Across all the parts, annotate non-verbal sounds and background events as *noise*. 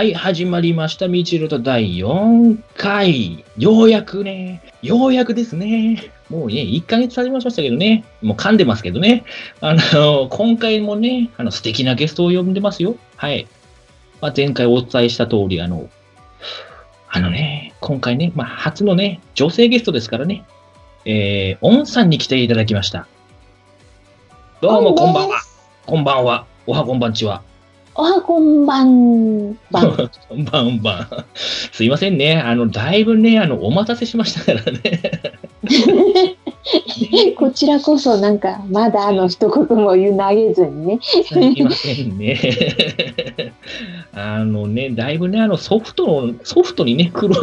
はい、始まりました。みちると第4回。ようやくね、ようやくですね。もうね、1ヶ月経ちましたけどね。もう噛んでますけどね。あの、今回もね、あの、素敵なゲストを呼んでますよ。はい。まあ、前回お伝えした通り、あの、あのね、今回ね、まあ、初のね、女性ゲストですからね、えー、オンさんに来ていただきました。どうも、こんばんは。こんばんは。おはこんばんちは。おはこんばんばん。*laughs* こんばんばん。すいませんね。あの、だいぶね、あの、お待たせしましたからね。*laughs* こちらこそなんかまだあの一言も言う投げずにね。すいませんね。あのね、だいぶね、あの、ソフトの、ソフトにね、苦労、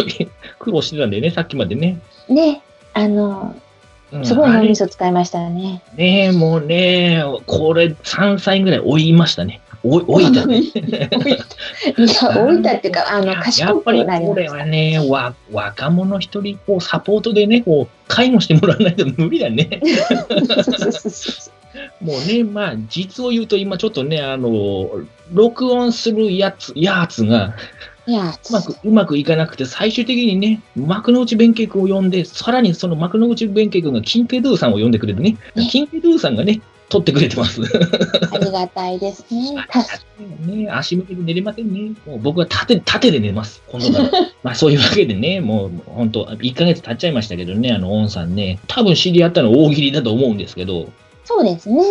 苦労してたんでね、さっきまでね。ね、あの、うんすごい脳みそ使いましたよね。ねもうね、これ3歳ぐらい追いましたね。追い追いたね。*laughs* いや、置いたっていうか、あの、や賢くっぱりこれなりました。はね、わ若者一人こうサポートでね、こう介護してもらわないと無理だね。*laughs* もうね、まあ、実を言うと今ちょっとね、あの、録音するやつ、やつが、うまく、うまくいかなくて、最終的にね、幕の内弁慶君を呼んで、さらにその幕の内弁慶君がキンペドゥさんを呼んでくれてね、ねキンペドゥさんがね、撮ってくれてます。ありがたいですね。たすね、足向けて寝れませんね。もう僕は縦、縦で寝ます。今度から。*laughs* まあそういうわけでね、もう本当1ヶ月経っちゃいましたけどね、あの、オンさんね、多分知り合ったの大喜利だと思うんですけど、そうですね。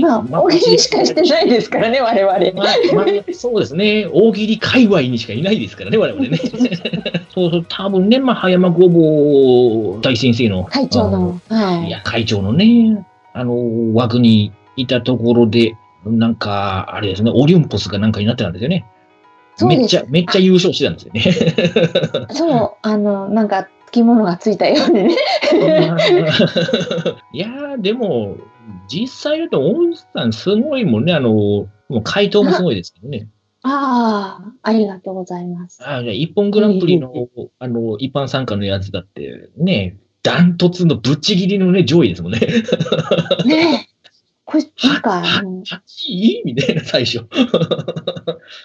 まあ、大喜利しかしてないですからね、我々。まあ、まあ、そうですね。大喜利界隈にしかいないですからね、我々ね。*laughs* そうそう、多分ね、まあ、葉山ごぼう大先生の。会長の。あはいい。や、会長のね、あの、枠にいたところで、なんか、あれですね、オリンポスがなんかになってたんですよね。めっちゃ、めっちゃ優勝してたんですよね。そう、あの、なんか、つきものがついたようにね。*laughs* いやー、でも、実際だと、オンさんすごいもんね、あの、もう回答もすごいですけどね。ああ、ありがとうございます。あじゃあ、一本グランプリの、あの、一般参加のやつだって、ね、ダントツのぶっちぎりのね、上位ですもんね。ねえ。これ、なんか、あの8位みたいな、最初。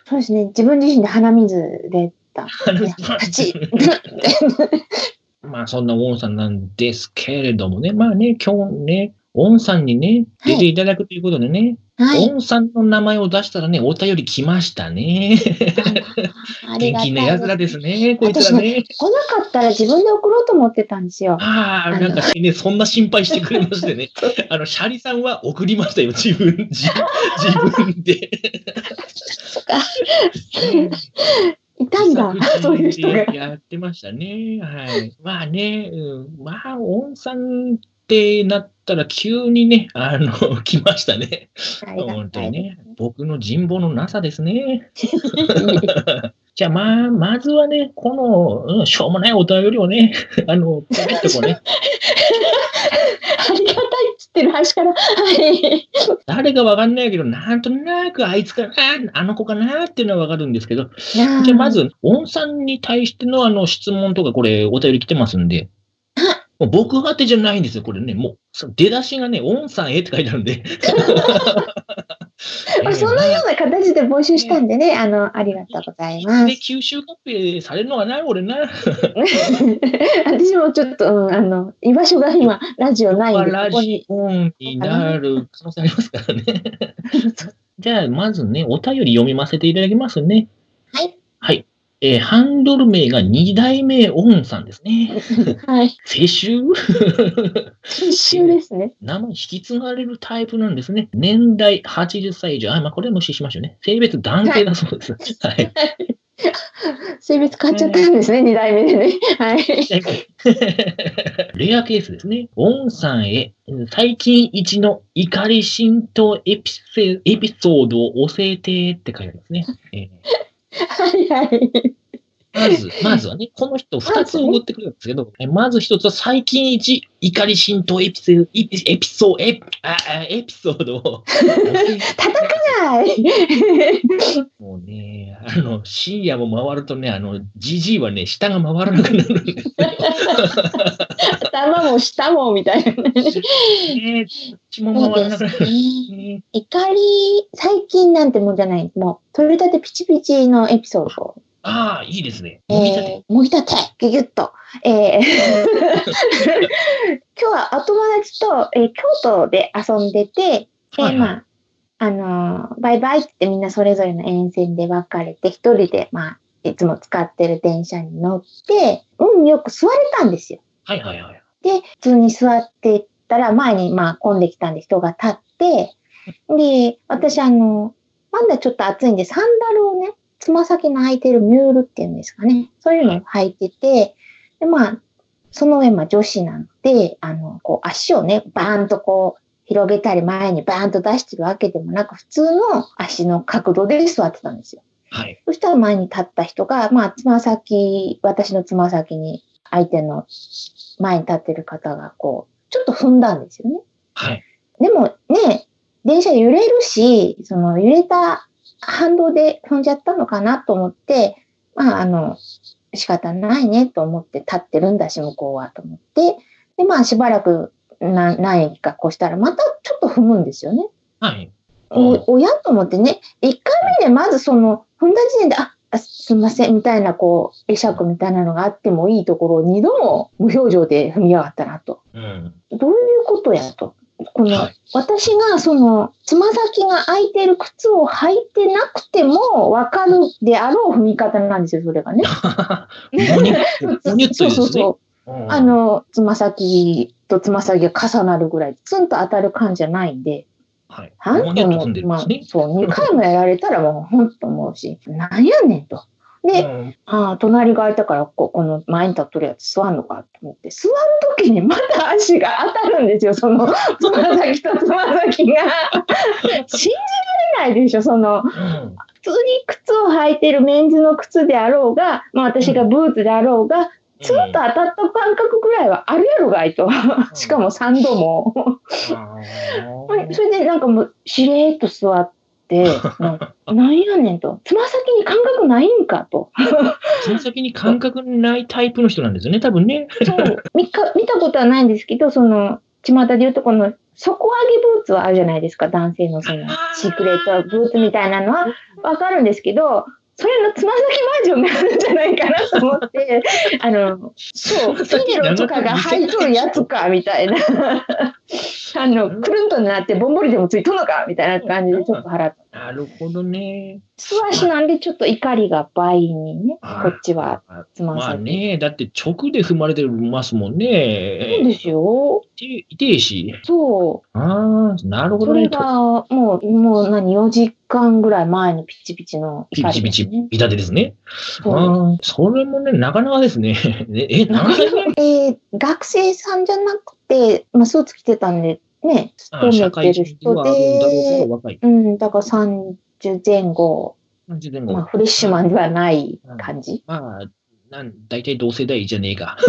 そうですね。自分自身で鼻水出た。ね八。*laughs* まあ、そんなウォンさんなんですけれどもね、まあね、今日ね、ウォンさんにね、出ていただくということでね、はい。さんの名前を出したらね、お便り来ましたね。元気な奴らですね、こいつらね。来なかったら自分で送ろうと思ってたんですよ。ああ、なんかね、そんな心配してくれましてね。*laughs* あの、シャリさんは送りましたよ、自分、自自分で。そっか。いたんだ、そういう人が。やってましたね。はい。まあね、うん、まあ、温産ってなったら急にね、あの、*laughs* 来ましたね。本当にね。僕の人望のなさですね。*laughs* じゃあまあ、まずはね、この、うんしょうもないお便りをね、*laughs* あの、ポケッとこうね、ありがたいっつってる端から。はい。誰かわかんないけど、なんとなくあいつかな、あの子かなっていうのはわかるんですけど、じゃじゃあま、ず、オンさんに対してのあの質問とかこれお便り来てますんで、もう僕宛てじゃないんですよ、これね。もう、出だしがね、オンさんへって書いてあるんで。ま *laughs* あそのような形で募集したんでね、あの、ありがとうございま。です吸収合併されるのかな、俺な。*laughs* 私もちょっと、うん、あの、居場所が今、ラジオないんで、ラジ。オンになる可能性ありますからね。*laughs* じゃあ、まずね、お便り読みませていただきますね。えーハンドル名が二代目オンさんですね。*laughs* はい。世襲？一周ですね。*laughs* 名前引き継がれるタイプなんですね。年代80歳以上。あ、まあ、これは無視しましょうね。性別男性だそうです。はい。*laughs* 性別変わっちゃったんですね、二代目でね。はい。レアケースですね。オンさんへ、最近一の怒り浸透エピセエピソードを教えてって書いてありますね。えーはいはい。まず、まずはね、この人二つ送ってくるんですけど、えまず一つは最近一怒り浸透エピソード、エピエピソード、エピエピソードを。*laughs* 叩かない *laughs* もうね、あの、深夜も回るとね、あの、じじいはね、下が回らなくなるんですよ。頭も下もみたいなね。ねどっちも回らなくなる。ね怒り、最近なんてもんじゃない。もう、取れたてピチピチのエピソード。ああ、いいですね。え飲み立て。ー、もぎたて、ぎゅぎゅっと。えー *laughs* 今日はお友達と、えー京都で遊んでて、えーはいはいまあ、あのーバイバイってみんなそれぞれの沿線で別れて、一人で、まあ、いつも使ってる電車に乗って、うん、よく座れたんですよ。はいはいはい。で、普通に座ってったら、前にまあ混んできたんで人が立って、で、私あの、まだちょっと暑いんで、サンダルをね、つま先の履いてるミュールっていうんですかね。そういうのを履いてて、で、まあ、その上、まあ女子なので、あの、こう足をね、バーンとこう、広げたり前にバーンと出してるわけでもなく、普通の足の角度で座ってたんですよ。はい。そしたら前に立った人が、まあ、つま先、私のつま先に相手の前に立ってる方が、こう、ちょっと踏んだんですよね。はい。でもね、電車揺れるし、その揺れた反動で踏んじゃったのかなと思って、まあ、あの、仕方ないねと思って立ってるんだし、向こうはと思って、で、まあ、しばらく何何駅か越したら、またちょっと踏むんですよね。はい。お親と思ってね、1回目でまずその、踏んだ時点で、あ、あすみません、みたいな、こう、会釈みたいなのがあってもいいところを2度も無表情で踏みやがったなと。うん。どういうことやと。この、はい私がその、つま先が空いてる靴を履いてなくても分かるであろう踏み方なんですよ、それがね。*laughs* *laughs* そう。そうそう。うんあ、の、つま先とつま先が重なるぐらい、ツンと当たる感じじゃないんで、はい。なんもまあそう、2回もやられたらもう、ほんと思うし、なんやねんと。で、うんああ、隣が空いたから、ここの前に立っとるやつ座んのかと思って、座るときにまた足が当たるんですよ、その、*laughs* つま先とつま先が。*laughs* 信じられないでしょ、その、うん普通に靴を履いてるメンズの靴であろうが、まあ私がブーツであろうが、ツンと当たった感覚ぐらいはあるやろがいと。しかも3度も。あ *laughs* それでなんかもう、しれーっと座って、なんかなんやねんと。*laughs* つま先に感覚ないんかと。*laughs* つま先に感覚ないタイプの人なんですよね、多分ね。そう見か見たことはないんですけど、その、巷で言うとこの底上げブーツはあるじゃないですか、男性のそのシークレットブーツみたいなのはわかるんですけど、それのつま先バージョンがあるんじゃないかなと思って、*laughs* あの、そう、フィデロとかが履いとるやつか、みたいな。*laughs* あの、くるんとなってボンボリでもついとんのか、みたいな感じでちょっと払って。なるほどね。素足なんでちょっと怒りが倍にね、あこっちはつままあ先。ね、だって直で踏まれてますもんそうね。ですよ。痛いし。そう。ああ、なるほどね。それが、もう、もう何、4時間ぐらい前のピチピチのピチピチ、ね。痛手ですね。そうそれもね、なかなかですね。*laughs* え、え何歳ぐらいえー学生さんじゃなくて、まあ、スーツ着てたんで、ね、勤めてる会人でうん、だから30前後、30前後まあ、フレッシュマンではない感じ。まあ、なん大体同世代じゃねえか。*laughs*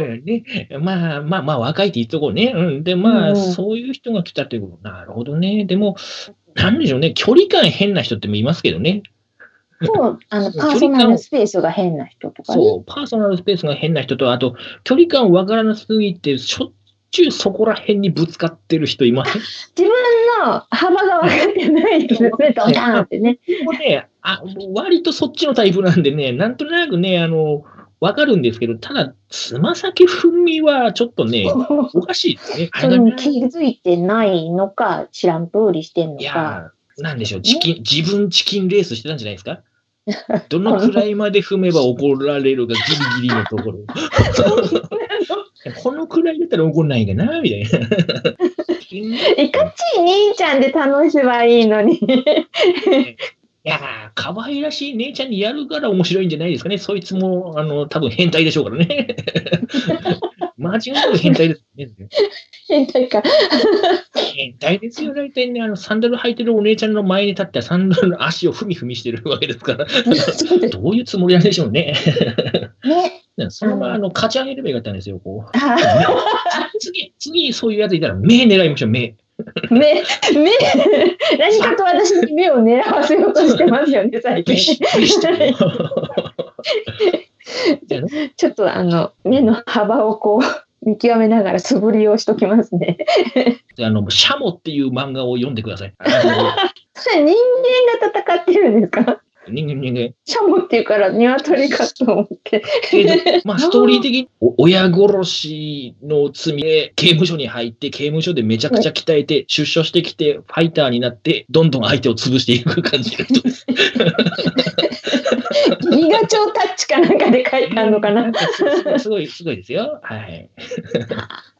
うんね、まあまあまあ、若いって言っとこうね。うん、で、まあ、うんそういう人が来たってこと。なるほどね。でも、なんでしょうね。距離感変な人ってもいますけどね。そう、あの、パーソナルスペースが変な人とかね。そう、パーソナルスペースが変な人と、あと、距離感わからなすぎて、しょっちゅうそこら辺にぶつかってる人いません？自分の幅が分かってない人ですね、*laughs* ドカーンってね。ね、あ、割とそっちのタイプなんでね、なんとなくね、あの、わかるんですけど、ただ、つま先踏みはちょっとね、おかしいですね。あ *laughs* それに気づいてないのか、知らん通りしてんのいか。やー、なんでしょう、チキン、自分チキンレースしてたんじゃないですか？どのくらいまで踏めば怒られるかギリギリのところ。*laughs* このくらいだったら怒んないかなみたいな。*laughs* いかちい兄ちゃんで楽しめばいいのに。*laughs* やー、可愛らしい姉ちゃんにやるから面白いんじゃないですかね。そいつも、あの、多分変態でしょうからね。間違いなく変態ですね。変態か。変態ですよ、大体ね。あの、サンダル履いてるお姉ちゃんの前に立って、サンダルの足を踏み踏みしてるわけですから。*laughs* どういうつもりなんでしょうね。ね。そのまま、あの、勝ち上げればよかったんですよ、こう。あ次、次、そういうやついたら、目狙いましょう、目。目、目、何かと私に目を狙わせようとしてますよね、*laughs* 最近。*laughs* ちょっとあの、目の幅をこう、見極めながら素振りをしときますね。あの、シャモっていう漫画を読んでください。*laughs* 人間が戦ってるんですか？の人間、人間。シャモっていうから鶏かと思って。まあ、ストーリー的に、お親殺しの罪で刑務所に入って、刑務所でめちゃくちゃ鍛えて、出所してきて、ファイターになって、どんどん相手を潰していく感じの人です。ギガチョウタッチかなんかで書いてあるのかな。すごい、すごいですよ。はい。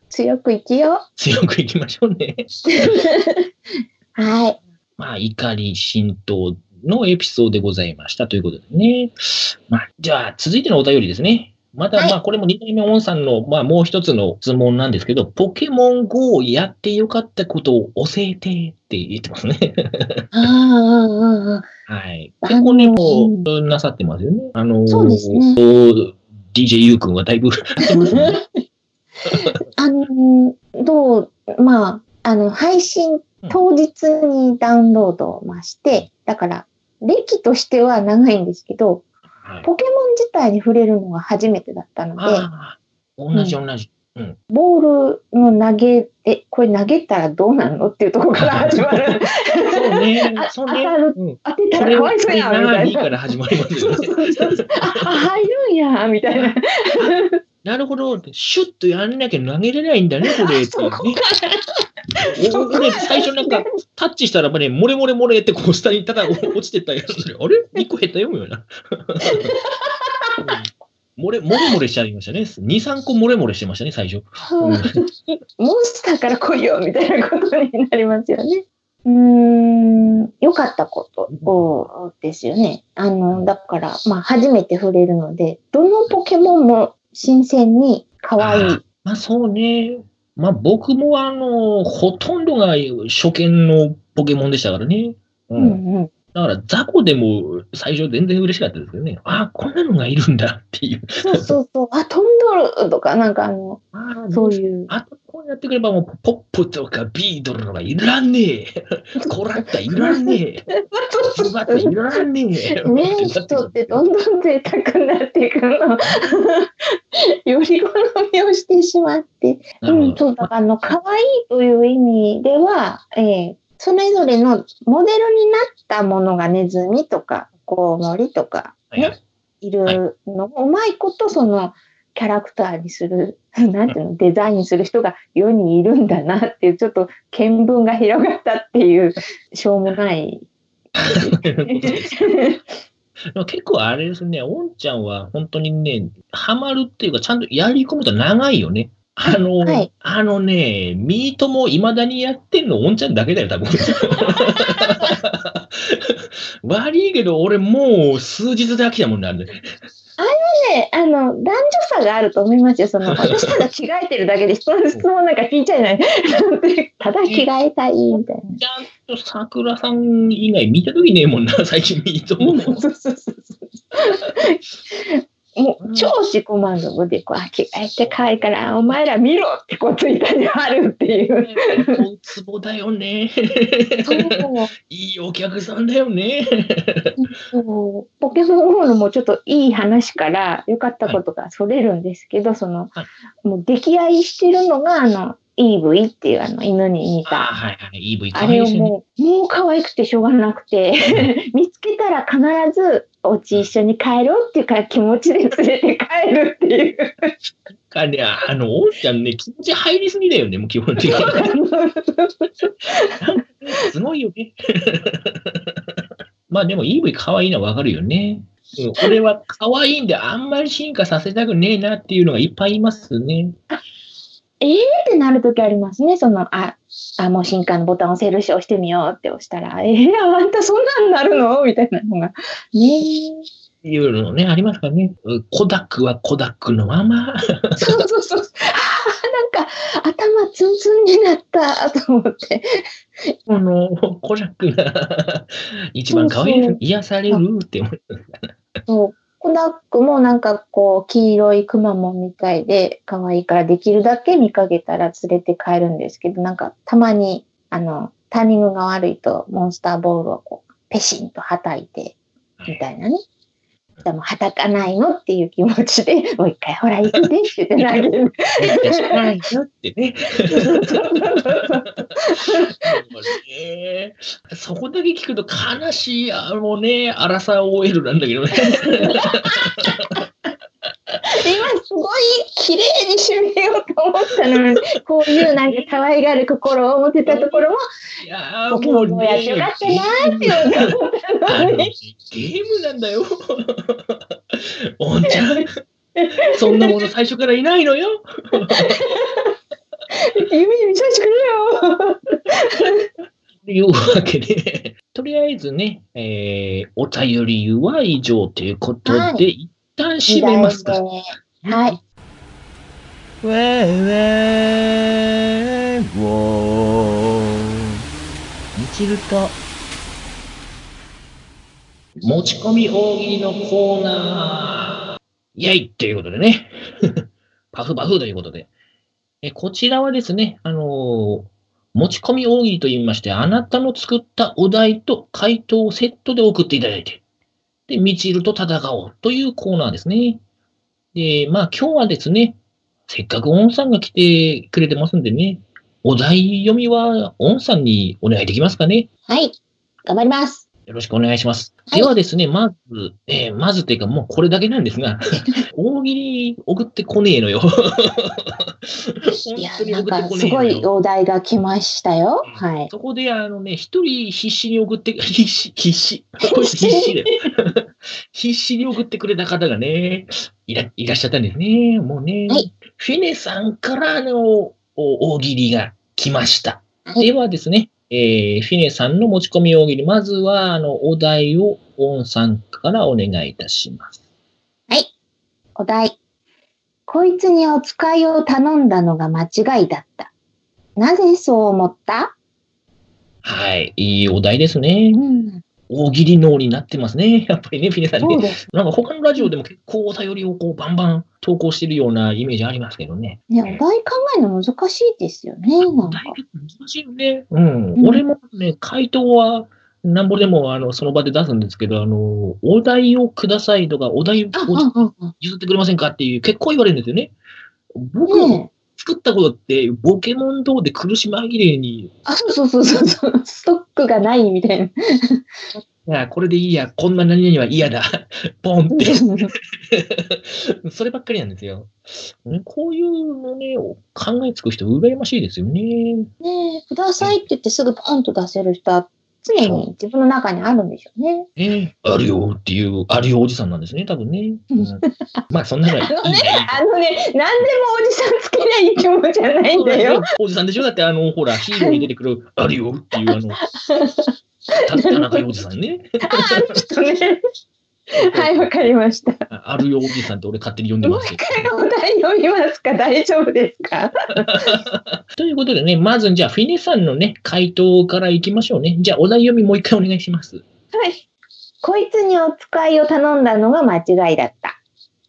強く生きよ強くいきましょうね。う。*laughs* はい。まあ、怒り浸透のエピソードでございましたということでね。まあ、じゃあ、続いてのお便りですね。また、はいまあ、これも二代目オンさんの、まあ、もう一つの質問なんですけど、ポケモン GO をやってよかったことを教えてって言ってますね。ああ、ああ、はい。結構ね、こう、なさってますよね。あのーそうですねそう DJ ゆうくんはだいぶ。*laughs* あの、どう、まあ、あの、配信当日にダウンロードをまして、だから、歴としては長いんですけど、はい。ポケモン自体に触れるのが初めてだったので、同じ同じ。ボールの投げ、え、これ投げたらどうなるのっていうところから *laughs* 始まる。そうねあ、そうね。当たるうん。当てたらかわいそうやん、みた何いな。から始まりますよね。そうそうそうあ、あ入るんや、みたいな。なるほど。シュッとやんなきゃ投げれないんだね、これ。*laughs* そこねお *laughs* 俺、最初なんか、タッチしたらね、漏れ漏れ漏れってこう、下にただ *laughs* 落ちてったやつで、あれ ?2 個減ったよ、よな。*laughs* うん漏れ、漏れ漏れしちゃいましたね。2、3個漏れ漏れしてましたね、最初。うんモンスターから来いよ、みたいなことになりますよね。うーん、良かったことをですよね。あの、だから、まあ、初めて触れるので、どのポケモンも新鮮に可愛い。まあそうね。まあ僕もあの、ほとんどが初見のポケモンでしたからね。う。うんうん。だから雑魚でも最初全然嬉しかったですけどね。ああ、こんなのがいるんだっていう。そうそうそう。あ、飛んどるとか、なんかあの、ああ、そういう。あとこうやってくればもうポップとかビードルとかいらんねえ。*laughs* コラッタいらんねえ。ズバッタいらんねえ。ねえ、人ってどんどん贅沢になっていくの。より好みをしてしまって。うん、そう、だから、あの、可愛いという意味では、えーそれぞれのモデルになったものがネズミとか、コウモリとか、はいはいいるのを、うまいことその、キャラクターにする、*laughs* なんていうの、デザインする人が世にいるんだなっていう、ちょっと見聞が広がったっていう、*laughs* しょうもない。*laughs* でも結構あれですね、おんちゃんは本当にね、ハマるっていうか、ちゃんとやり込むと長いよね。あの、はいあのね、ミートも未だにやってんのおんちゃんだけだよ、多分。*laughs* 悪いけど、俺もう数日で飽きたもんね、あれね。ね、あの、男女差があると思いますよ。その、私ただ着替えてるだけで人の質問なんか聞いちゃいない。ただ着替えたい、みたいちゃんと桜さん以外見たときねえもんな、最近ミートも。*laughs* もう、超自己満足で、こう、あ着替えて可愛いから、お前ら見ろってこう。ツイッターにあるっていう。大ツボだよね。そういいお客さん。だよね。そうポケモン GO のもうちょっといい話から良かったことがそれるん。ですけど、その、はもう溺愛してるのが、あの、EV っていうあの犬に似あた。はいはい。EV あ可愛いですよね。れをもう、もう可愛くてしょうがなくて、見つけたら必ず、お家一緒に帰ろうっていうから気持ちで連れて帰るっていう。かね、あの、おんちゃんね、気持ち入りすぎだよね、もう基本的に。すごいよね。*laughs* まあでも EV 可愛いのはわかるよね。うん俺は可愛いんであんまり進化させたくねえなっていうのがいっぱいいますね。えーってなるときありますね。その、あ、あ、もう新刊のボタン押せるし、押してみようって押したら、えー、あんたそんなんなるの？*laughs* みたいなのが。ねいうのね、ありますからね。コダックはコダックのまま。そうそうそう。ああ、なんか頭ツンツンになったと思って。このコダックが一番可愛い、癒されるって思いますから。そう。コダックもなんかこう、黄色いクマモンみたいで可愛いからできるだけ見かけたら連れて帰るんですけど、なんかたまに、あの、タイミングが悪いとモンスターボールをこう、ペシンと叩いて、みたいなね。でも、はたかないのっていう気持ちで、*laughs* もう一回ほら行くでって言って投げる。ないよってね。*laughs* ねそこだけ聞くと悲しい、あのね、アラサー OL なんだけどね。*laughs* 今すごい綺麗に締めようと思ったのに、こういうなんか可愛がる心を持ってたところも、いやー僕もうもやってよかったなーって思ったあのに。ームなんだよ。おんちゃん、そんなもの最初からいないのよ。夢に見させてくれよ。と *laughs* いうわけで、とりあえずね、えー、お便りは以上ということで、はい一旦締めますか。はい。ウェーウェーウォーみちると持ち込み大喜利のコーナー。イェイということでね。*laughs* パフパフということで。えこちらはですね、あのー持ち込み大喜利と言いまして、あなたの作ったお題と回答をセットで送っていただいて、で、みちると戦おうというコーナーですね。で、まあ今日はですね、せっかくオンさんが来てくれてますんでね、お題読みはオンさんにお願いできますかね。はい。頑張ります。よろしくお願いします。はいではですね、まず、えーまずっていうかもうこれだけなんですが、*laughs* 大喜利送ってこねえのよ。本いやなんかすご。いお題が来ましたよ。はい。そこで、あのね、一人必死に送って、*laughs* 必死、必死。必死だよ。必死に送ってくれた方がね、いらいらっしゃったんですね。もうね。はいフィネさんからのお大喜利が来ました。はいではですね、えーフィネさんの持ち込み大喜利、まずは、あの、お題をオンさんからお願いいたします。お題。こいつにお使いを頼んだのが間違いだった。なぜそう思った？はい、いいお題ですね。うん。大喜利脳になってますね。*laughs* やっぱりね、フィネさんね。なんか他のラジオでも結構お便りをこうバンバン投稿してるようなイメージありますけどね。ね、お題考えるの難しいですよね。なんか難しいよね。うん。うん俺もね、回答は、なんぼでも、あの、その場で出すんですけど、あの、お題をくださいとか、お題を。譲ってくれませんかっていう、結構言われるんですよね。僕、ねえ。作ったことって、ボケモン等で苦し紛れに、あ、そうそうそうそう。ストックがないみたいな。いや、これでいいや、こんな何々は嫌だ。*laughs* ポンって。*laughs* そればっかりなんですよ。ねこういうのね、考えつく人、羨ましいですよね。ねえ、くださいって言ってすぐポンと出せる人は常に自分の中にあるんでしょうね。ねあるよっていう、あるよおじさんなんですね、多分ね。うんまあ、そんなのはいい *laughs* あのねね。、あのね、何でもおじさんつけないい生き物じゃないんだよ。おじさんでしょ？だって、あの、ほら、ヒーローに出てくる、あるよっていう、あの、*laughs* た田中おじさんね。あ、あの人ね。*laughs* はい、わかりました。あるよおじさんって俺勝手に呼んでもうますけ一ど。回お題読みますか？大丈夫ですか？*laughs* ということでね、まずじゃあ、フィネさんのね、回答からいきましょうね。じゃあ、お題読みもう一回お願いします。はい。こいつにお使いを頼んだのが間違いだった。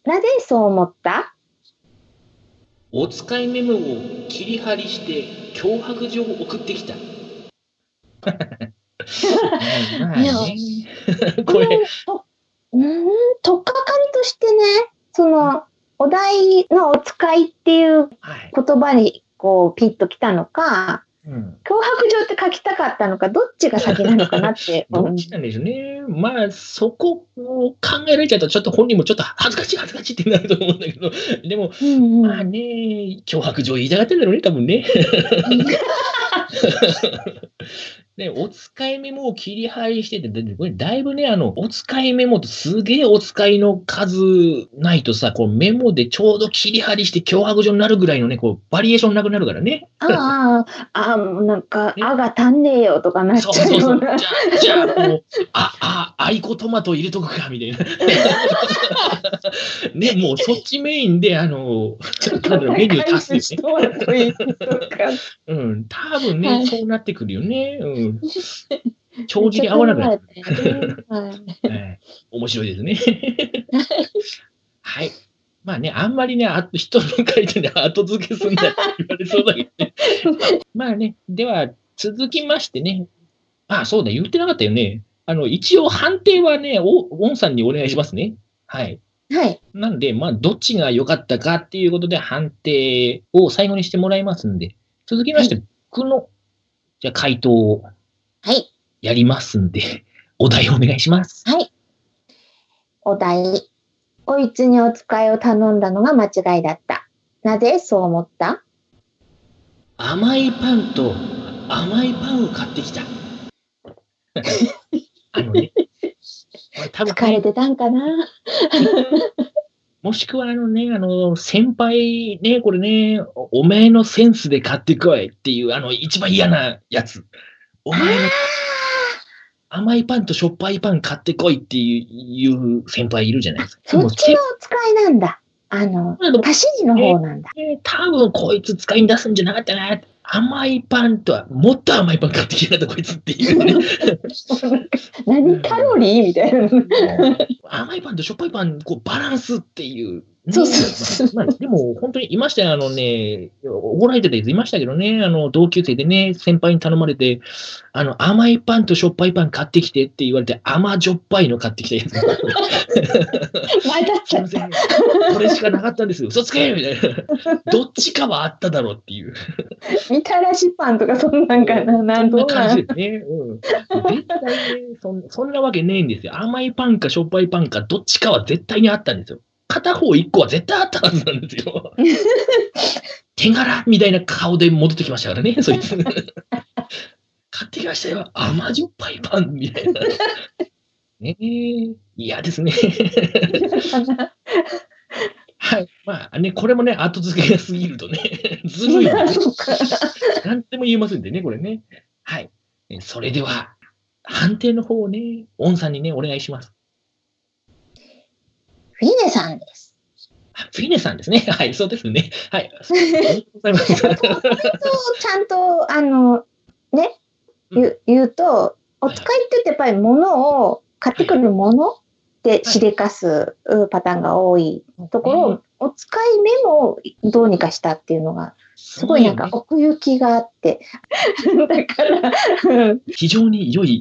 なぜそう思った？お使いメモを切り張りして、脅迫状を送ってきた。*laughs* これ、うーん、とっかかりとしてね、その、お題のお使いっていうはい。言葉にこうピッときたのか、うん。脅迫状って書きたかったのか、どっちが先なのかなって。*laughs* どっちなんでしょうね。まあ、そこを考えられちゃうと、ちょっと本人もちょっと恥ずかしい恥ずかしいってなると思うんだけど、でも、うんうんまあね、脅迫状言いたがってんだろうね、多分ね。*laughs* で、お使いメモを切り張りしてて、でこれだいぶね、あの、お使いメモとすげえお使いの数ないとさ、こうメモでちょうど切り張りして脅迫状になるぐらいのね、こう、バリエーションなくなるからね。ああ、ああ、なんか、ねあが足んねえよとかなっちそうそうそう。ゃう。じゃあ、じゃあ、もう、あ、あ、アイコトマト入れとくか、みたいな。*laughs* ね、もうそっちメインで、あの、あの *laughs* メニュー足すよね。*laughs* うん、多分ね、はいそうなってくるよね。うん。帳尻合わなくなる。る。はい。は *laughs* い面白いですね。はい。まあね、あんまりね、あ人の書いてね、後付けすんなって言われそうだけどね。*laughs* まあね、では、続きましてね。あ、そうだ、言ってなかったよね。あの、一応判定はね、お、ウォンさんにお願いしますね。はい。はい。なんで、まあ、どっちが良かったかっていうことで判定を最後にしてもらいますんで、続きまして、僕の、じゃあ回答をはい。やりますんで、*laughs* お題お願いします。はい。お題。こいつにお使いを頼んだのが間違いだった。なぜそう思った？甘いパンと甘いパンを買ってきた。*laughs* あのね、多分疲れてたんかな？*laughs* もしくはあのね、あの、先輩ね、これね、おお前のセンスで買ってこいっていう、あの、一番嫌なやつ。お前の甘いパンとしょっぱいパン買ってこいっていういう先輩いるじゃないですか。そっちのお使いなんだ。あの、足しの方なんだ。ね多分こいつ使いに出すんじゃなかったな。甘いパンとは、もっと甘いパン買ってきやがったこいつっていうね。*laughs* 何カロリーみたいな。*laughs* 甘いパンとしょっぱいパン、こう、バランスっていう。ねそうそうまあ、でも、本当にいましたよ。あのね、怒られてたやついましたけどね、あの、同級生でね、先輩に頼まれて、あの、甘いパンとしょっぱいパン買ってきてって言われて、甘じょっぱいの買ってきたやつ。前だっすいません。これしかなかったんですよ。嘘つけみたいな。どっちかはあっただろうっていう。みたらしパンとかそんなんかな。なんそんなとな感じですね。うん。絶対ねそん、そんなわけねえんですよ。甘いパンかしょっぱいパンか、どっちかは絶対にあったんですよ。片方一個は絶対あったはずなんですよ。*laughs* 手柄みたいな顔で戻ってきましたからね、そいつ。買ってきましたよ。甘じょっぱいパンみたいな。ねえ、嫌ですね。*laughs* はい。まあね、これもね、後付けが過ぎるとね、ずるいね。*laughs* そうか。なんとも言えませんでね、これね。はい。えそれでは、判定の方をね、オンさんにね、お願いします。フィネさんです。あフィネさんですね。*laughs* はい、そうですね。はい。ありがとうございます。そうちゃんと、あの、ね、言う言うと、お使いって言ってやっぱり物を、買ってくるものでしでかすうパターンが多いところを、お使いメモをどうにかしたっていうのが、すごいなんか奥行きがあって。*laughs* だから、うん非常に良い。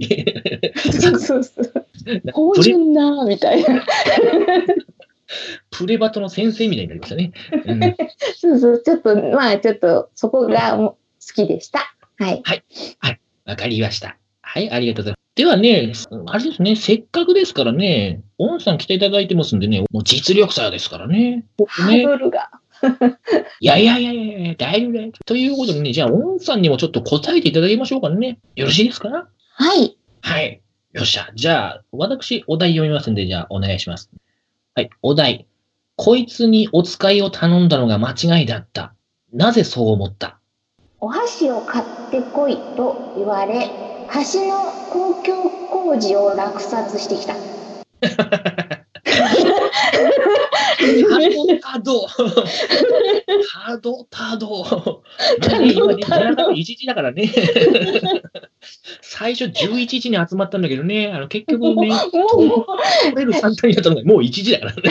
そうそうそう。*laughs* 芳醇な、みたいな。*laughs* プレバトの先生みたいになりましたね。うんそうそう、ちょっと、まあちょっと、そこが好きでした。はい。わかりました。はい、ありがとうございます。ではね、あれですね、せっかくですからね、オンさん来ていただいてますんでね、もう実力者ですからね。ハねードルが。*laughs* いやいやいやいや大丈夫だよ。ということでね、じゃあ、オンさんにもちょっと答えていただきましょうかね。よろしいですか？はい。はい。よっしゃ。じゃあ、私、お題読みますんで、じゃあ、お願いします。はい。お題。こいつにお使いを頼んだのが間違いだった。なぜそう思った？お箸を買ってこいと言われ、橋の公共工事を落札してきた。*laughs* タド、タド、タド。ね、今ね、夜中の1時だからね。最初11時に集まったんだけどね、あの結局ね、もう、もう、取れる3体だったのがもう1時だからね。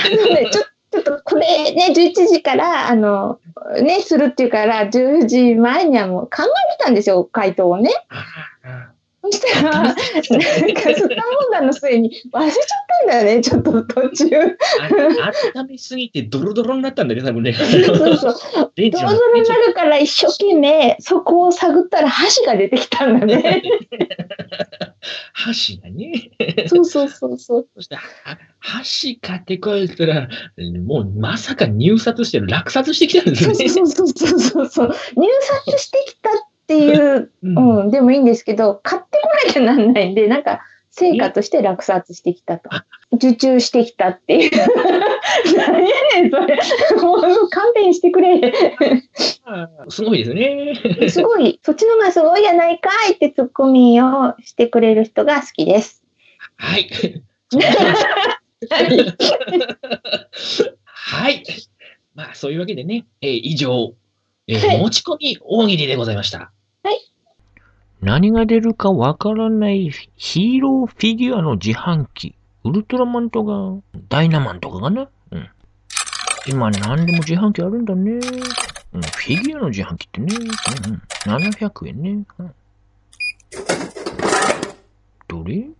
ね、ちょちょっとこれね、11時から、あの、ね、するっていうから、10時前にはもう考えてたんですよ、回答をね。そしたら、なんか、スター問題の末に忘れちゃったんだよね、ちょっと途中。あ温めすぎてドロドロになったんだね、多分ね。そうそう。ドロドロになるから一生懸命そこを探ったら箸が出てきたんだね。箸がね。そうそうそうそう。そして、は箸買ってこいったら、もうまさか入札して落札してきたんですよね。そうそうそうそうそう。入札してきたっっていう、うんうん、でもいいんですけど、買ってこなきゃなんないんで、なんか、成果として落札してきたと。受注してきたっていう。*laughs* 何やねん、それ。もう勘弁してくれ。すごいですね。すごい、そっちの方がすごいやないかいってツッコミをしてくれる人が好きです。はい。*laughs* *laughs* はい。まあ、そういうわけでね、えー以上、えーはい持ち込み大喜利でございました。何が出るかわからないヒーローフィギュアの自販機。ウルトラマンとか、ダイナマンとかがな？うん。今何でも自販機あるんだね。うん。フィギュアの自販機ってね。うんうん。700円ね。うん。どれ？ん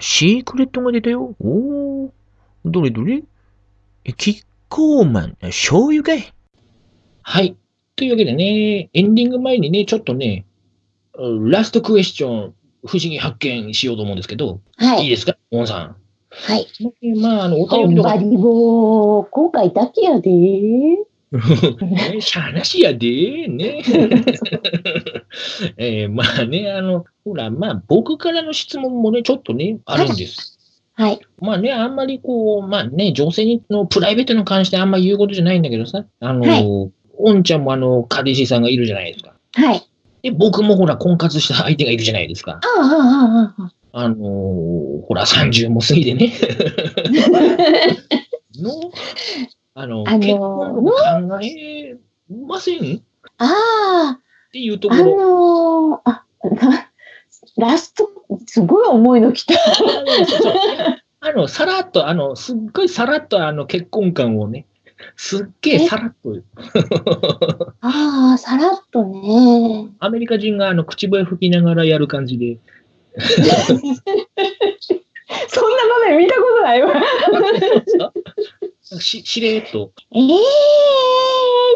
シークレットが出たよ。おー。どれどれ？え、キッコーマン、醤油かい？はい。というわけでね、エンディング前にね、ちょっとね、うんラストクエスチョン、不思議発見しようと思うんですけど、、はいい。いですか？モンさん。はい。まあ、あの、おほ便りとかんま、にもう、今回だけやで。*laughs* ね、しゃあなしやで、ね。*laughs* えーまあね、あの、ほら、まあ、僕からの質問もね、ちょっとね、あるんです。はい。まあね、あんまりこう、まあね、女性にのプライベートに関してあんまり言うことじゃないんだけどさ、あの、はいおんちゃんもあの、彼氏さんがいるじゃないですか。はい。で、僕もほら、婚活した相手がいるじゃないですか。ああ、ああ、ああ。あのーほら、30も過ぎてね。*laughs* の、あの、あのー結婚考えません？っあていうとあ、こあろ。のー、あ、なラスト、すごい重いの来た。あの、さらっと、あの、すっごいさらっと、あの、結婚観をね、すっげえさらっと、ああ、さらっとね。アメリカ人があの、口笛吹きながらやる感じで、そんな場面見たことないわ。し、しれーっと、ええ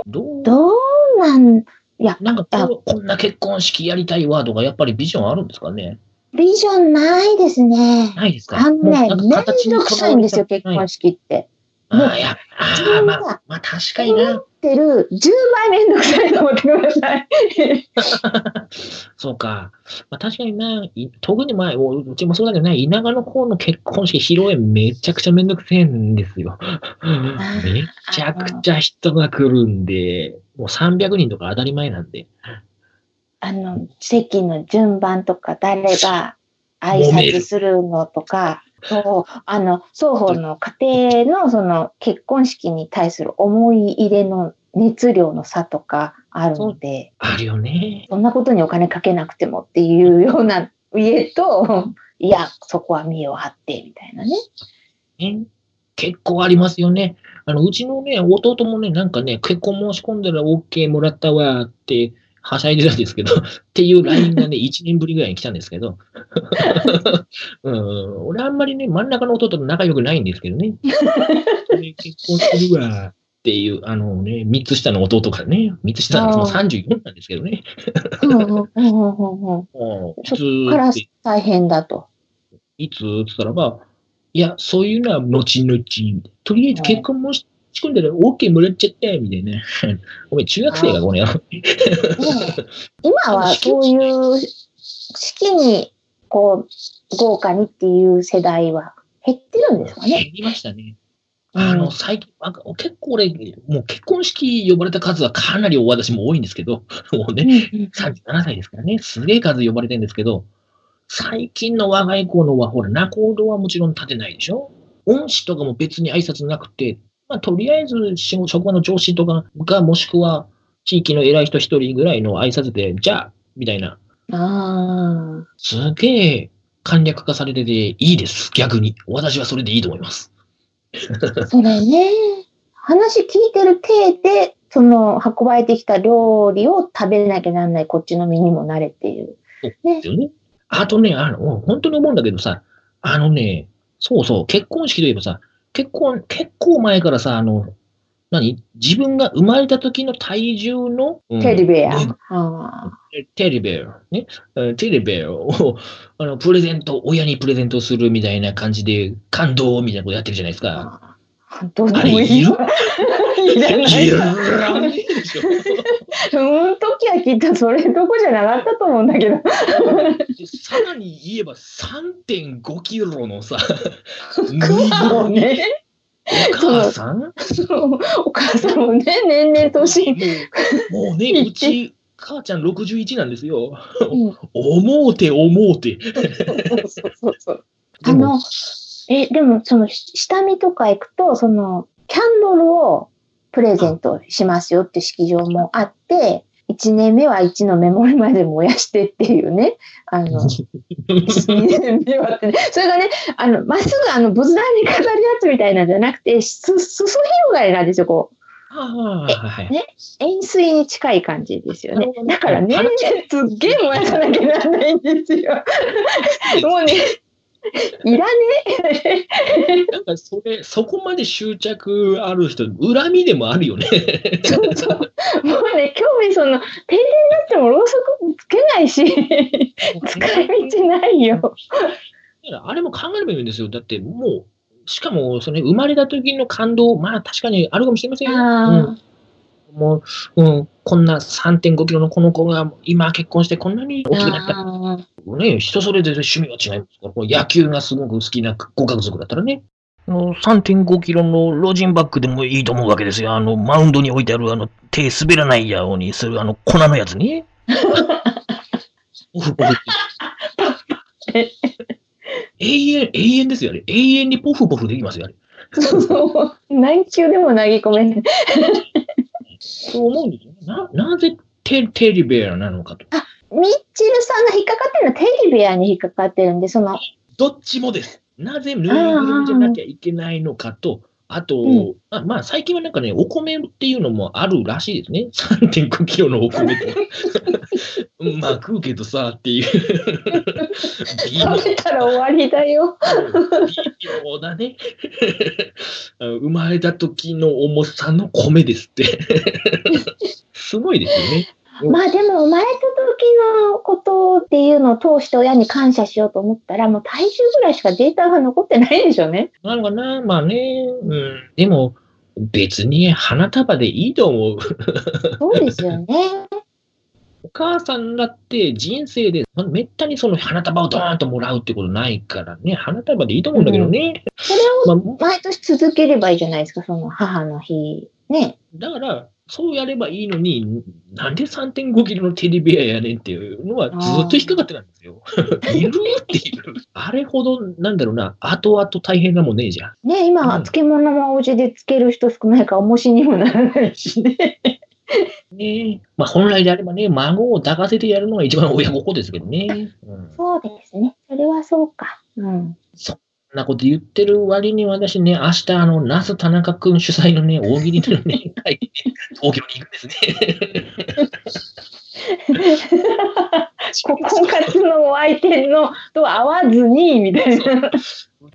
どう？どうなん、いや、なんかこう、こんな結婚式やりたいわとか、やっぱりビジョンあるんですかね？ビジョンないですね。ないですか？あのね、もうめんどくさいんですよ、結婚式って。ああ、いや、あまあ、まあ、確かにな。ってる10倍めんどくさいと思ってください。*laughs* そうか。まあ、確かにな、い特にまあ、おうちもそうだけどね、田舎の方の結婚式、披露宴めちゃくちゃめんどくせえんですよ。めちゃくちゃ人が来るんで、もう300人とか当たり前なんで。あの、席の順番とか、誰が挨拶するのとか、そう、あの、双方の家庭のその結婚式に対する思い入れの熱量の差とかあるので、あるよね。そんなことにお金かけなくてもっていうような家と、いや、そこは見栄を張って、みたいなね。ね結構ありますよね。あの、うちのね、弟もね、なんかね、結婚申し込んだら OK もらったわって、はしゃいでたんですけど、*laughs* っていう LINE がね、*laughs* 1年ぶりぐらいに来たんですけど、*laughs* うん、俺あんまりね、真ん中の弟と仲良くないんですけどね。で結婚するわっていう、あのね、3つ下の弟がね、3つ下なんですもうあ34なんですけどね。うんうんうんうんうんうん。もういそつっから大変だと。いつ？って言ったらば、いや、そういうのは後々、とりあえず結婚申し込んだら OK もらっちゃったみたいな。*laughs* お前中学生がこの野郎。今はそういう式に、こう、豪華にっていう世代は減ってるんですかね。減りましたね。うんあの、最近、なんか結構俺、もう結婚式呼ばれた数はかなり私も多いんですけど、もうね、うんうん37歳ですからね、すげえ数呼ばれてるんですけど、最近の若い子のは、ほら、仲人はもちろん立てないでしょ？恩師とかも別に挨拶なくて、まあ、とりあえず職場の上司とかが、もしくは地域の偉い人一人ぐらいの挨拶で、じゃあ、みたいな、あすげえ簡略化されてていいです、逆に。私はそれでいいと思います。あ、それね。話聞いてる体で、その運ばれてきた料理を食べなきゃなんないこっちの身にもなれっていう。ですよね。あとね、あの、本当に思うんだけどさ、あのね、そうそう、結婚式といえばさ、結婚、結構前からさ、あの、何自分が生まれた時の体重の、うんテレビや。ねあテレビね、うんテレビを、*laughs* あの、プレゼント、親にプレゼントするみたいな感じで、感動みたいなことやってるじゃないですか。あどうでもいいわ。いいじゃないでしょ。うん、時はきっとそれどこじゃなかったと思うんだけど。さらに言えば3.5キロのさ、ぬいぐそうるみ、ね。お母さんお母さんもね、年々年。もうね、うち、母ちゃん61なんですよ。うん思うて思うて。あの、え、でも、その、下見とか行くと、その、キャンドルをプレゼントしますよって式場もあって、1年目は1のメモリまで燃やしてっていうね、あの、2年目はってね、それがね、あの、まっすぐあの、仏壇に飾るやつみたいなんじゃなくて、す、すそ広がりなんですよ、こう。は。ね円錐に近い感じですよねだから年々 *laughs* すっげえ燃やさなきゃならないんですよ。*laughs* もうね、いらねえ。なんかそれ、そこまで執着ある人、恨みでもあるよね。そうそう。もうね、興味その、停電になってもろうそくつけないし、使い道ないよ。あれも考えればいいんですよ。だってもう、しかも、その生まれた時の感動、まあ確かにあるかもしれませんよ。あうん、もう、うん、こんな3.5キロのこの子が今結婚してこんなに大きくなった。あね、人それぞれ趣味は違いますから、こう野球がすごく好きなご家族だったらね。あの3.5キロのロジンバッグでもいいと思うわけですよ。あの、マウンドに置いてある、あの、手滑らないようにする、あの、粉のやつに。*laughs* 永遠、永遠ですよ、あれ。永遠にポフポフできますよ、あれ。そ *laughs* うそう。何球でも投げ込め。そう思うんですよね。な、なぜテテリベアなのかと。ミッチルさんが引っかかってるのはテレビアに引っかかってるんで、その、どっちもです。なぜぬいぐるみじゃなきゃいけないのかと、あと、うんあまあ最近はなんかね、お米っていうのもあるらしいですね。*laughs* 3.5キロのお米と。*laughs* うんまあ食うけどさっていう。食べたら終わりだよ。微妙だね。*laughs* 生まれた時の重さの米ですって。すごいですよね。まあでも生まれた時のことっていうのを通して親に感謝しようと思ったら、もう体重ぐらいしかデータが残ってないでしょうね。なのかなまあね。うん。でも、別に花束でいいと思う。そうですよね。お母さんだって人生で、まめったにその花束をドーンともらうってことないからね、花束でいいと思うんだけどね。それをまあ、毎年続ければいいじゃないですか、その母の日。ね。だから、そうやればいいのに、なんで3.5キロのテディベアやねんっていうのはずっと引っかかってたんですよ。*laughs* いるっていう。あれほど、なんだろうな、後々大変なもんねえじゃん。ね、今はうん漬物もお家で漬ける人少ないから重しにもならないしね。ねえ。まあ本来であればね、孫を抱かせてやるのが一番親孝ですけどね。うんそうですね。それはそうか。うん。そんなこと言ってる割に私ね、明日あの、那須田中くん主催のね、大喜利のね、*laughs* 会に東京に行くんですね。こ婚活のお相手のと会わずに、みたいな。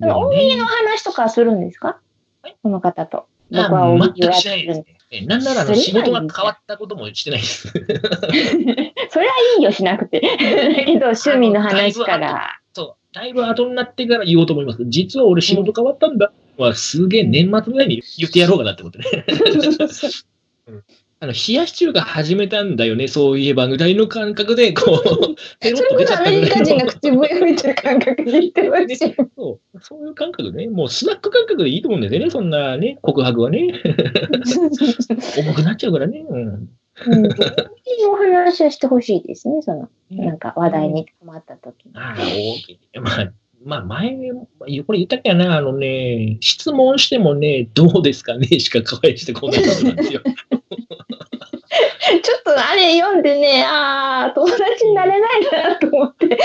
大喜利の話とかするんですか？この方と。僕はあ大喜利をやってるんで。ですえなんならあの仕事が変わったこともしてないです。*laughs* それはいいよ、しなくて。だ *laughs* けど、趣味の話から。そう。だいぶ後になってから言おうと思います。実は俺仕事変わったんだ。はすげえ年末ぐらいに言ってやろうかなってことね。あの、冷やし中華始めたんだよね、そういえばぐらいの感覚で、こう、*laughs* ペロッと出ちゃったメリカ人がぐらいの。口笛吹いてる感覚で言ってますよ。そうそういう感覚ね。もうスナック感覚でいいと思うんですよね、そんなね、告白はね。*laughs* 重くなっちゃうからね。うん。うんお話はしてほしいですね、その、なんか話題に困った時に。ああ、大きい。まあ、まあ、前、これ言ったっけな、あのね、質問してもね、どうですかねしか返してこないことなんですよ。あれ読んでね、ああ、友達になれないなと思って。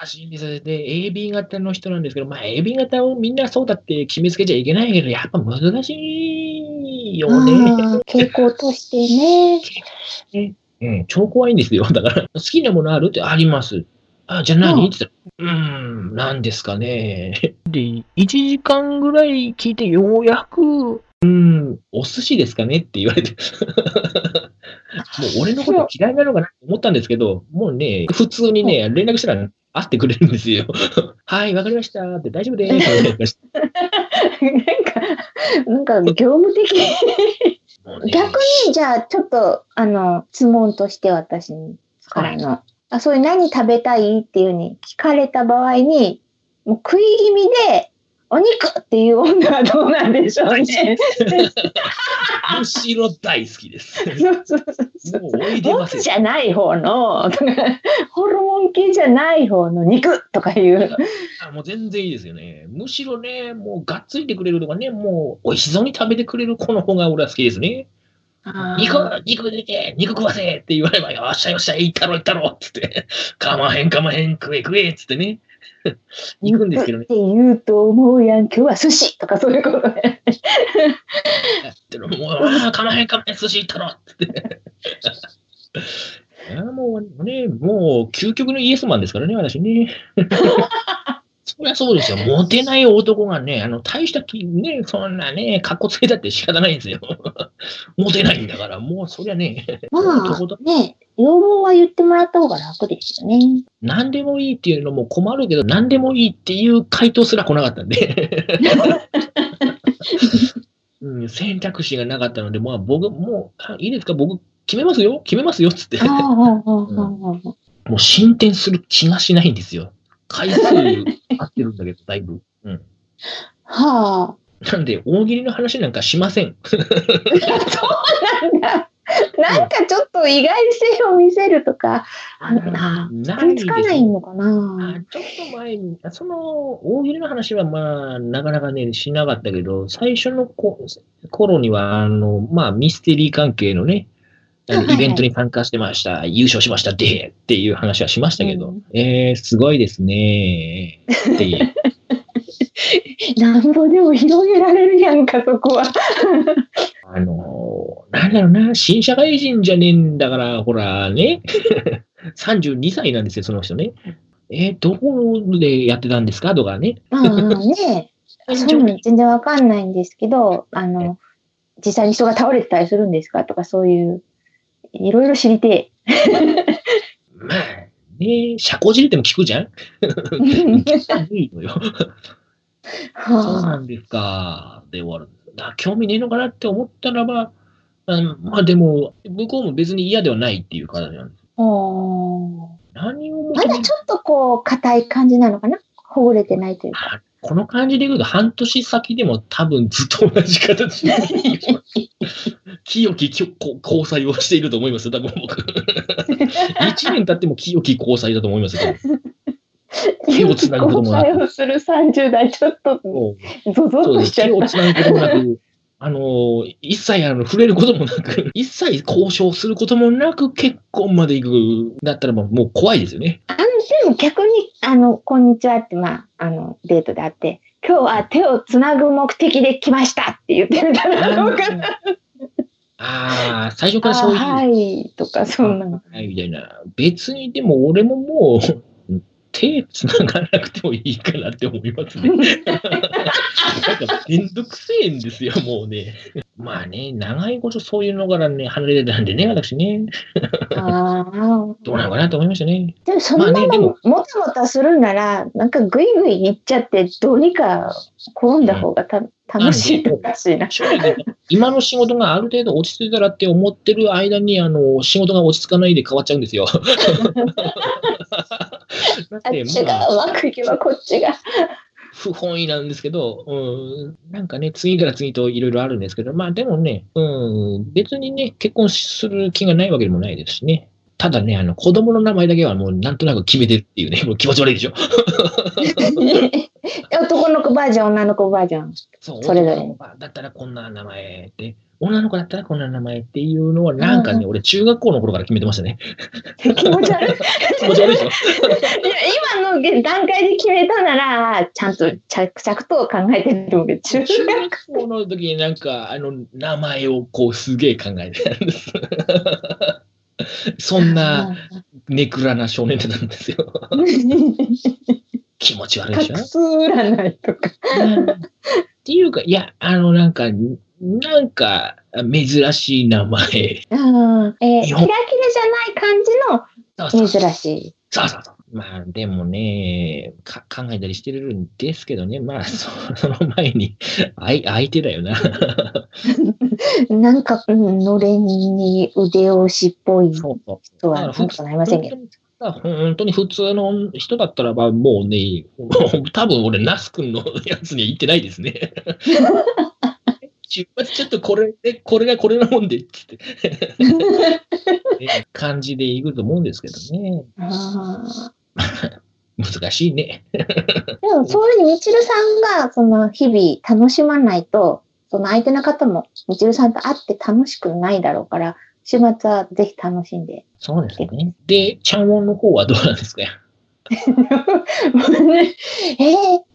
難しいんですよ。で、AB 型の人なんですけど、まあ、AB 型をみんなそうだって決めつけちゃいけないけど、やっぱ難しいよね。傾向としてね。*laughs* うん、超怖いんですよ。だから、好きなものあるってあります。あ、じゃあ何、うんって言ったら、うーん、何ですかね。で、1時間ぐらい聞いてようやく、うん、お寿司ですかねって言われて。もう俺のこと嫌いなのかなって思ったんですけど、もうね、普通にね、連絡したら会ってくれるんですよ。*laughs* はい、わかりましたって大丈夫です。*laughs* なんか、なんか業務的。もうね逆に、じゃあ、ちょっと、あの、質問として私からの、あそういう何食べたいっていうふうに聞かれた場合に、もう食い気味で、お肉っていう女はどうなんでしょうね。むしろ大好きです。そうそうそうそう。もうおいでじゃない方の、ホルモン系じゃない方の肉とかいう。あもう全然いいですよね。むしろね、もうがっついてくれるとかね、もう美味しそうに食べてくれる子の方が俺は好きですね。肉、肉出て、肉食わせって言われば、よっしゃよっしゃ、行ったろ行ったろっつって、かまへんかまへん、食え食えっつってね。*laughs* 行くんですけどね肉って言うと思うやん、今日は寿司とかそういうことね。でももう、ああ、かまへんかまへん、寿司行ったろって。いやもうね、もう究極のイエスマンですからね、私ね。*laughs* そりゃそうですよ。モテない男がね、あの、大したき、ね、そんなね、格好つけたって仕方ないんですよ。*laughs* モテないんだから、もうそりゃね、まあね、要望は言ってもらった方が楽ですよね。何でもいいっていうのも困るけど、何でもいいっていう回答すら来なかったんで。うん、選択肢がなかったので、まあ僕、もう、あいいですか、僕、決めますよ、決めますよ、つって。ああ、ああ、ああ、ああ。もう進展する気がしないんですよ。回数合ってるんだけど、だいぶ。うん。はなんで、大喜利の話なんかしません。あ。*laughs* そうなんだ。*laughs* なんかちょっと意外性を見せるとか、あつかないのかあな。ちょっと前に、その大喜利の話はまあ、なかなかね、しなかったけど、最初のこ頃には、あの、まあ、ミステリー関係のね、イベントに参加してました、優勝しましたで、っていう話はしましたけど、うんえー、すごいですね、っていう。*laughs* なんぼでも広げられるやんか、そこは。あのー、なんだろうな、新社会人じゃねえんだから、ほらね、*laughs* 32歳なんですよ、その人ね。えーどこでやってたんですか？とかね。まあね、*laughs* そういうの全然わかんないんですけど、あの、実際に人が倒れてたりするんですか？とか、そういう、いろいろ知りてまあ、ね、社交辞令でも聞くじゃん。え。いいのよ。そうなはんですか。で終わる。だ興味ねえのかなって思ったらば、あまあでも、向こうも別に嫌ではないっていう感じなんです。何をまだちょっとこう、硬い感じなのかな？ほぐれてないというか。あこの感じで言うと、半年先でも多分ずっと同じ形で、*laughs* 清き交際をしていると思いますよ、多分僕。*laughs* 1年経っても清き交際だと思いますよ。手をつなぐこともなくする30代、ちょっと、ゾゾッ。としちゃう手を。つなぐこともなく、あのー一切あの触れることもなく、*laughs* 一切交渉することもなく結婚まで行くだったらもう怖いですよね。あの、でも逆に、あの、こんにちはって、まあ、あの、デートであって、今日は手をつなぐ目的で来ましたって言ってみたらどうかな。ああ、最初からあそういう。はい、とか、そんなの。はい、みたいな。別に、でも俺ももう、手つながなくてもいいかなって思いますね。なんかめんどくせえんですよ、もうね。まあね、長いことそういうのからね、離れてたんでね、私ね。ああ。どうなのかなと思いましたね。でもそのまままあねでももたもたするなら、なんかグイグイいっちゃって、どうにか転んだ方がた楽しいとかしいな。今の仕事がある程度落ち着いたらって思ってる間に、あの、仕事が落ち着かないで変わっちゃうんですよ。*laughs* *laughs* あってちがまあ、うまくいけばこっちが。不本意なんですけど、うん、なんかね、次から次といろいろあるんですけど、まあでもね、うん、別にね、結婚する気がないわけでもないですしね。ただね、あの、子供の名前だけはもうなんとなく決めてるっていうね、*laughs* もう気持ち悪いでしょ。*laughs* 男の子バージョン、女の子バージョン。そう、それぞれだったらこんな名前って、女の子だったらこんな名前っていうのは、なんかね、俺中学校の頃から決めてましたね。*laughs* 気持ち悪い。い気持ち悪いでしょ。や、今の段階で決めたなら、ちゃんと着々と考えてると思うけど、中学校の時になんか、あの、名前をこうすげえ考えてたんです。*laughs* そんな、ネクラな少年だったんですよ。気持ち悪いでしょ？画。数占いとか。っていうか、いや、あの、なんか、なんか、珍しい名前。あーえーキラキラじゃない感じの珍しい。そうそうそう。まあ、でもね、か考えたりしてるんですけどね、まあ、そ *laughs* その前に、相相手だよな。*laughs* なんか、うん、のれんに腕押しっぽいそうそう。人はなんとかなりませんけど。ど。本当に普通の人だったらば、もうね、*laughs* 多分俺、ナス君のやつには言ってないですね。出発ちょっとこれ、え、これがこれなもんで、つって。ね感じでいくと思うんですけどね。あ *laughs* 難しいね。ーでも、そういうふうにみちるさんが、その、日々楽しまないと、その相手の方も、みちるさんと会って楽しくないだろうから、週末はぜひ楽しんで。そうですね。で、チャンウォンの方はどうなんですか？*laughs* えー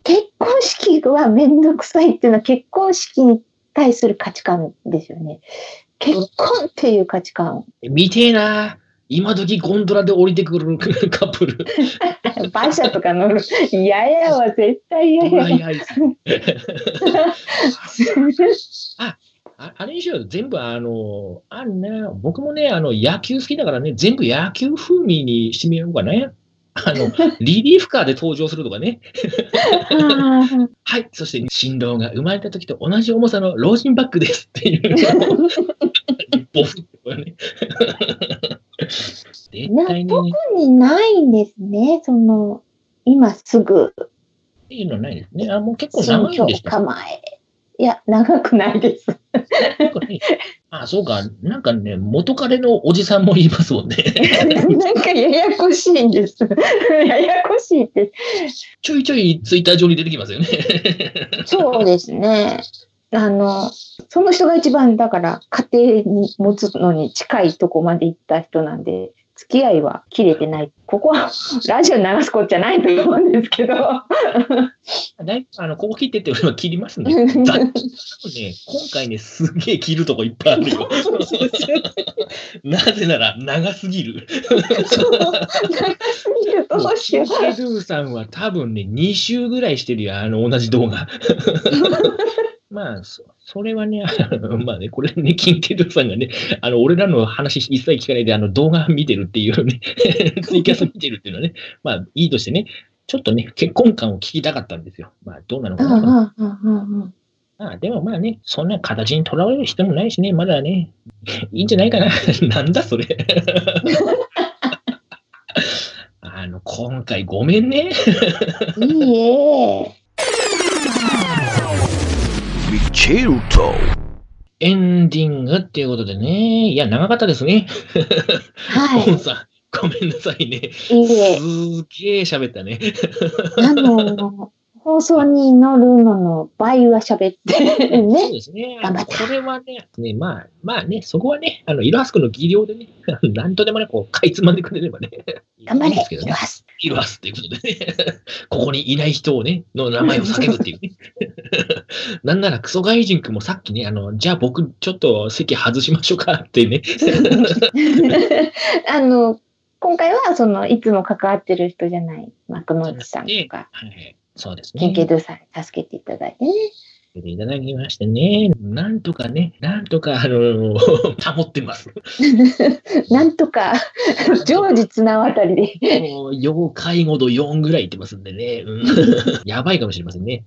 結婚式はめんどくさいっていうのは結婚式に対する価値観ですよね。結婚っていう価値観。見てえな。今時ゴンドラで降りてくる *laughs* カップル。馬車とか乗る。嫌やわ、絶対嫌やわ。*laughs* あ、ああれにしよう。全部あの、あんな、僕もね、あの、野球好きだからね、全部野球風味にしてみようかね。あの、*laughs* リリーフカーで登場するとかね。はい。そして、振動が生まれた時と同じ重さの老人バッグですっていう。ボフってこれね。絶な特ね、にないんですね。その、今すぐ、っていうのはないですね。あ、もう結構長いんですよ。構え。いや、長くないです。あ、そうか。なんかね、元彼のおじさんも言いますもんね。*laughs* なんかややこしいんです。ややこしいって。ちょいちょいツイッター上に出てきますよね。そうですね。あの、その人が一番だから家庭に持つのに近いとこまで行った人なんで、付き合いは切れてない。ここは *laughs* ラジオ流すことじゃないと思うんですけど。だ *laughs* いあの、ここ切ってって俺は切りますね。*laughs* ね、今回ね、すげえ切るとこいっぱいあるよ。なぜなら長すぎる。長すぎるどうしよう。キンケドゥさんは多分ね、2週ぐらいしてるよ、あの、同じ動画。まあ、そそれはね、*laughs* まあね、これね、キンケドゥさんがね、あの、俺らの話一切聞かないで、あの、動画見てるっていうね、*laughs* ツイキャス見てるっていうのはね、まあ、いいとしてね、ちょっとね、結婚観を聞きたかったんですよ。まあ、どうなのかな。まあ、でもまあね、そんな形にとらわれる必要もないしね、まだね、いいんじゃないかな。*laughs* なんだそれ。あの、今回ごめんね。いいえ。ミチェルト。エンディングっていうことでね。いや、長かったですね。はポンさん、ごめんなさいね。い。い。すげえ喋ったね。あの、放送に乗るのの倍は喋ってそうね。ですね。頑張ったこれはね、ね、まあ、まあね、そこはね、あの、イロハスクの技量でね、*laughs* なんとでもね、こう、かいつまんでくれればね。頑張れいいすけどねイロ。ハス。イロハスっていうことでね、*laughs* ここにいない人をね、の名前を叫ぶっていうね。*laughs* なんならクソ外人君もさっきね、あの、じゃあ僕ちょっと席外しましょうかってね。あの、今回は、その、いつも関わってる人じゃない、幕の内さんとか、はい、そうですね。さんに助けていただいてね。いただきましてね、なんとかね、なんとか、あの、保ってます。*laughs* なんとか、常時綱渡りで。もう要介護度4ぐらいいってますんでね、うん *laughs* やばいかもしれませんね。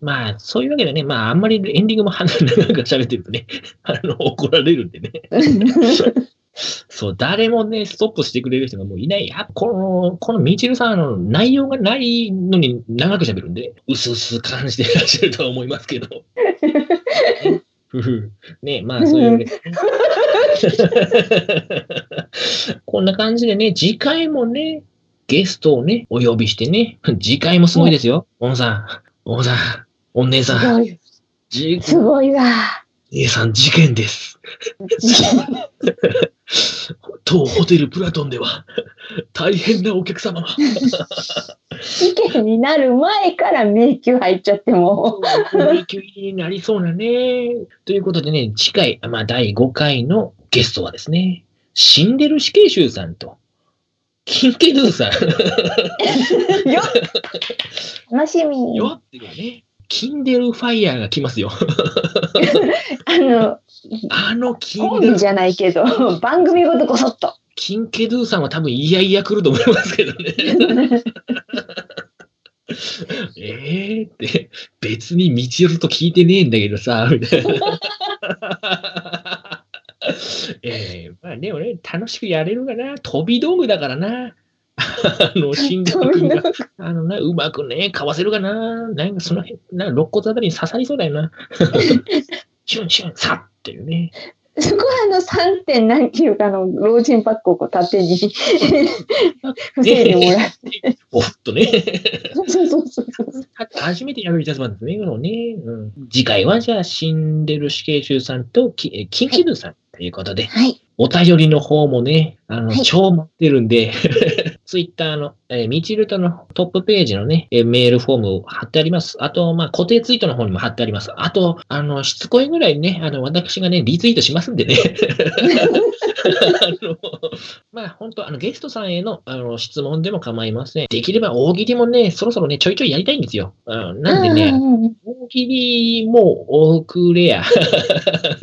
まあ、そういうわけでね、まあ、あんまりエンディングも長く喋ってるとね、あの、怒られるんでね。*laughs* そう、誰もね、ストップしてくれる人がもういない。やこの、このミチルさん、あの、内容がないのに長く喋るんで、うすうす感じていらっしゃるとは思いますけど。ねまあ、そういう。*laughs* こんな感じでね、次回もね、ゲストをね、お呼びしてね、次回もすごいですよ。おんさん、おんさん、お姉すさん、ごい、じすごいわ。姉さん事件です。*laughs* 当ホテルプラトンでは、大変なお客様が。事件になる前から迷宮入っちゃっても。迷宮入りになりそうなね。ということでね、次回、まあ、第5回のゲストはですね、死んでる死刑囚さんと、キンケドゥさん。*laughs* よ楽しみ。よっていうね、キンデルファイヤーが来ますよ。*laughs* あの、あのキンコンビじゃないけど、*laughs* 番組ごとこそっと。キンケドゥさんは多分いやいや来ると思いますけどね。ええって、別に道ると聞いてねえんだけどさ、みたいな。ええまあね、俺、楽しくやれるかな。飛び道具だからな。あの、進学君が、あのな、うまくね、かわせるかな。なんかその辺、なんか肋骨あたりに刺さりそうだよな。シュンシュン、さっていうね。そこはあの3点何キロかの老人パックをこう縦に防いでもらって。おっとね。そうそうそう。初めてやるジャズバンですね、このね。うん、次回はじゃあ、死んでる死刑囚さんときえキンキドゥさんということで、はい。お便りの方もね、あの、はい超待ってるんで、*laughs* ツイッターの、えー、ミチルトのトップページのね、えーメールフォームを貼ってあります。あと、まあ、固定ツイートの方にも貼ってあります。あと、あの、しつこいぐらいね、あの、私がね、リツイートしますんでね。*laughs* *laughs* あの、まあ、本当あの、ゲストさんへの、あの、質問でも構いません。できれば大喜利もね、そろそろね、ちょいちょいやりたいんですよ。うん、なんでね、大喜利もおくれや。*laughs*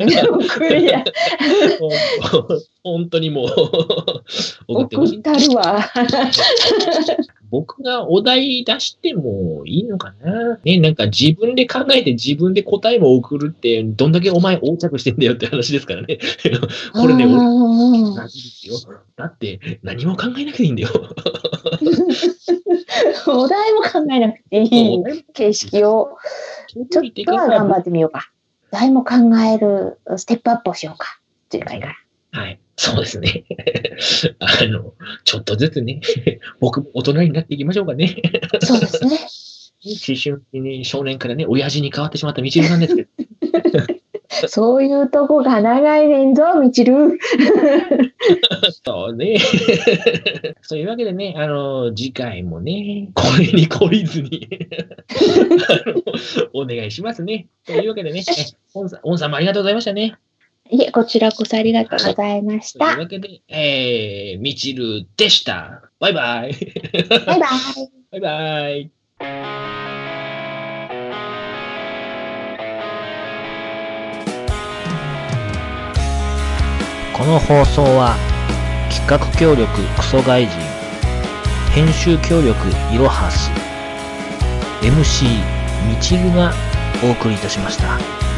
送るや。*laughs* 本当にもう、*laughs* 送ってほしい。送ったるわ。*laughs* 僕がお題出してもいいのかな？ね、なんか自分で考えて自分で答えも送るって、どんだけお前横着してんだよって話ですからね。*laughs* これね、ですよ。だって、何も考えなくていいんだよ。お題も考えなくていい形式を、ちょっとは頑張ってみようか。お題も考えるステップアップをしようか。次回から。はい。そうですね。*laughs* あの、ちょっとずつね、*laughs* 僕も大人になっていきましょうかね。そうですね。思春期に少年からね、親父に変わってしまった道枝さんですけど。*laughs* そういうとこが長いねんぞ、みちる。そうね。そういうわけでね、あの、次回もね、これに懲りずにお願いしますね。というわけでね、オンさんもありがとうございましたね。いえ、こちらこそありがとうございました。というわけで、えー、みちるでした。バイバイ。バイバイ。バイバイ。この放送は企画協力クソ外人編集協力いろはす MC みちるがお送りいたしました。